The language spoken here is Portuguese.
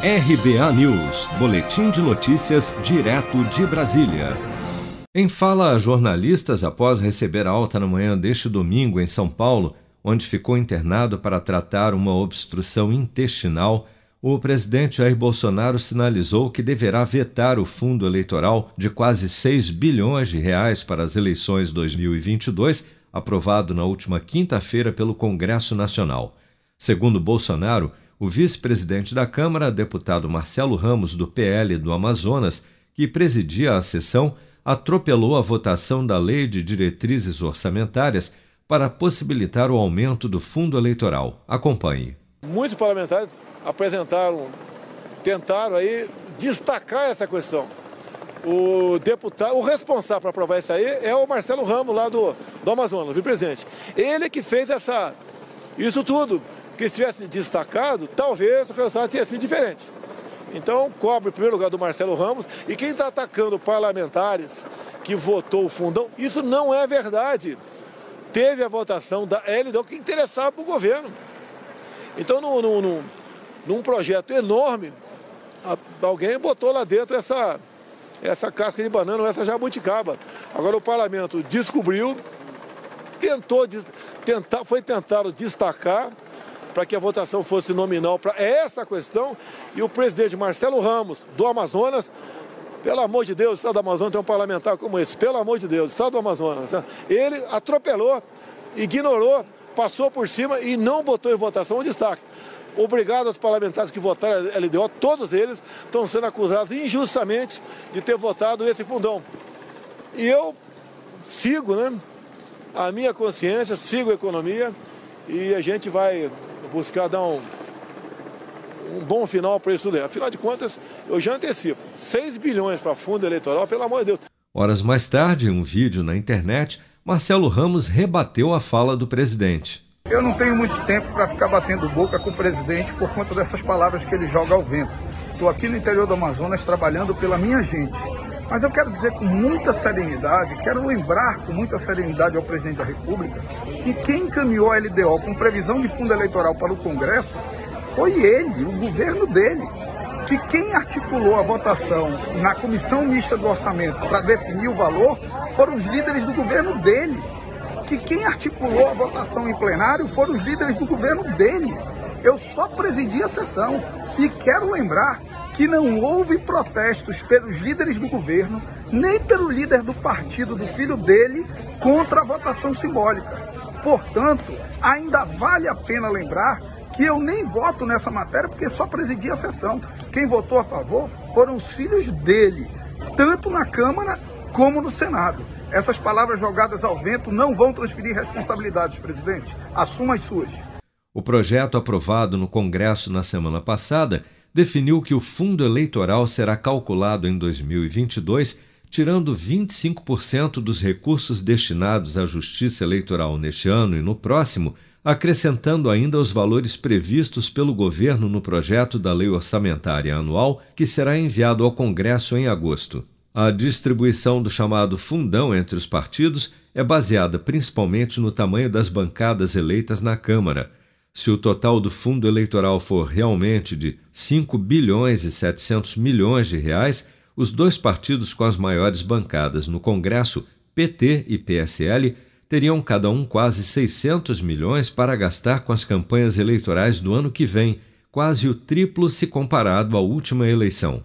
RBA News, Boletim de Notícias, direto de Brasília. Em fala a jornalistas após receber alta na manhã deste domingo em São Paulo, onde ficou internado para tratar uma obstrução intestinal, o presidente Jair Bolsonaro sinalizou que deverá vetar o fundo eleitoral de quase 6 bilhões de reais para as eleições 2022, aprovado na última quinta-feira pelo Congresso Nacional. Segundo Bolsonaro, o vice-presidente da Câmara, deputado Marcelo Ramos, do PL do Amazonas, que presidia a sessão, atropelou a votação da Lei de Diretrizes Orçamentárias para possibilitar o aumento do fundo eleitoral. Acompanhe. Muitos parlamentares apresentaram, tentaram aí destacar essa questão. O deputado, o responsável para aprovar isso aí é o Marcelo Ramos, lá do, do Amazonas, vice-presidente. Ele que fez essa, isso tudo que se tivesse destacado, talvez o resultado teria sido diferente. Então, cobre em primeiro lugar do Marcelo Ramos. E quem está atacando parlamentares que votou o fundão, isso não é verdade. Teve a votação da LDO que interessava para o governo. Então, num, num, projeto enorme, alguém botou lá dentro essa, essa casca de banana, essa jabuticaba. Agora o parlamento descobriu, tentou, foi tentado destacar para que a votação fosse nominal para essa questão. E o presidente Marcelo Ramos, do Amazonas, pelo amor de Deus, o Estado do Amazonas tem um parlamentar como esse, pelo amor de Deus, o Estado do Amazonas, né? ele atropelou, ignorou, passou por cima e não botou em votação o destaque. Obrigado aos parlamentares que votaram a LDO, todos eles estão sendo acusados injustamente de ter votado esse fundão. E eu sigo, né? A minha consciência, sigo a economia e a gente vai buscar dar um, um bom final para isso tudo. Afinal de contas, eu já antecipo, 6 bilhões para fundo eleitoral, pelo amor de Deus. Horas mais tarde, em um vídeo na internet, Marcelo Ramos rebateu a fala do presidente. Eu não tenho muito tempo para ficar batendo boca com o presidente por conta dessas palavras que ele joga ao vento. Estou aqui no interior do Amazonas trabalhando pela minha gente. Mas eu quero dizer com muita serenidade, quero lembrar com muita serenidade ao presidente da República que quem encaminhou a LDO com previsão de fundo eleitoral para o Congresso foi ele, o governo dele. Que quem articulou a votação na comissão mista do orçamento para definir o valor foram os líderes do governo dele. Que quem articulou a votação em plenário foram os líderes do governo dele. Eu só presidi a sessão e quero lembrar que não houve protestos pelos líderes do governo, nem pelo líder do partido do filho dele, contra a votação simbólica. Portanto, ainda vale a pena lembrar que eu nem voto nessa matéria porque só presidi a sessão. Quem votou a favor foram os filhos dele, tanto na Câmara como no Senado. Essas palavras jogadas ao vento não vão transferir responsabilidades, presidente. Assuma as suas. O projeto aprovado no Congresso na semana passada definiu que o fundo eleitoral será calculado em 2022, tirando 25% dos recursos destinados à Justiça Eleitoral neste ano e no próximo, acrescentando ainda os valores previstos pelo governo no projeto da Lei Orçamentária Anual, que será enviado ao Congresso em agosto. A distribuição do chamado fundão entre os partidos é baseada principalmente no tamanho das bancadas eleitas na Câmara se o total do fundo eleitoral for realmente de 5 bilhões e 700 milhões de reais, os dois partidos com as maiores bancadas no Congresso, PT e PSL, teriam cada um quase 600 milhões para gastar com as campanhas eleitorais do ano que vem, quase o triplo se comparado à última eleição.